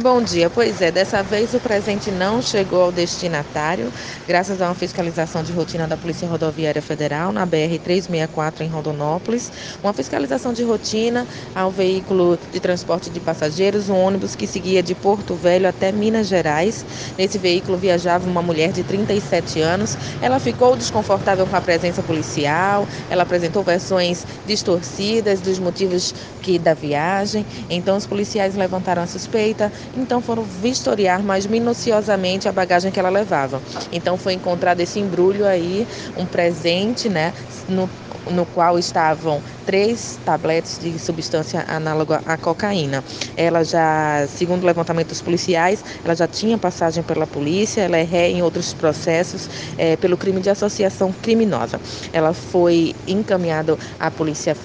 Bom dia, pois é, dessa vez o presente não chegou ao destinatário, graças a uma fiscalização de rotina da Polícia Rodoviária Federal na BR 364 em Rondonópolis, uma fiscalização de rotina ao veículo de transporte de passageiros, um ônibus que seguia de Porto Velho até Minas Gerais. Nesse veículo viajava uma mulher de 37 anos. Ela ficou desconfortável com a presença policial, ela apresentou versões distorcidas dos motivos que da viagem. Então os policiais levantaram a suspeita então foram vistoriar mais minuciosamente a bagagem que ela levava. Então foi encontrado esse embrulho aí, um presente, né, no, no qual estavam três tabletes de substância análoga à cocaína. Ela já, segundo o levantamento dos policiais, ela já tinha passagem pela polícia, ela é ré em outros processos é, pelo crime de associação criminosa. Ela foi encaminhada à polícia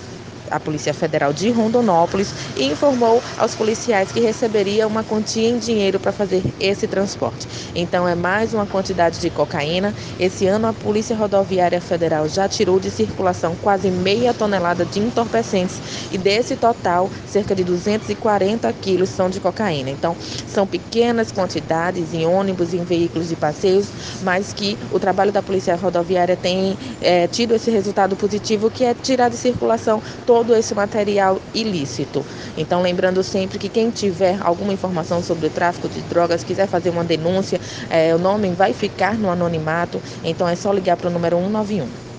a Polícia Federal de Rondonópolis e informou aos policiais que receberia uma quantia em dinheiro para fazer esse transporte. Então é mais uma quantidade de cocaína. Esse ano a Polícia Rodoviária Federal já tirou de circulação quase meia tonelada de entorpecentes e desse total cerca de 240 quilos são de cocaína. Então são pequenas quantidades em ônibus em veículos de passeios, mas que o trabalho da Polícia Rodoviária tem é, tido esse resultado positivo que é tirar de circulação todo todo esse material ilícito. Então, lembrando sempre que quem tiver alguma informação sobre o tráfico de drogas, quiser fazer uma denúncia, é, o nome vai ficar no anonimato, então é só ligar para o número 191.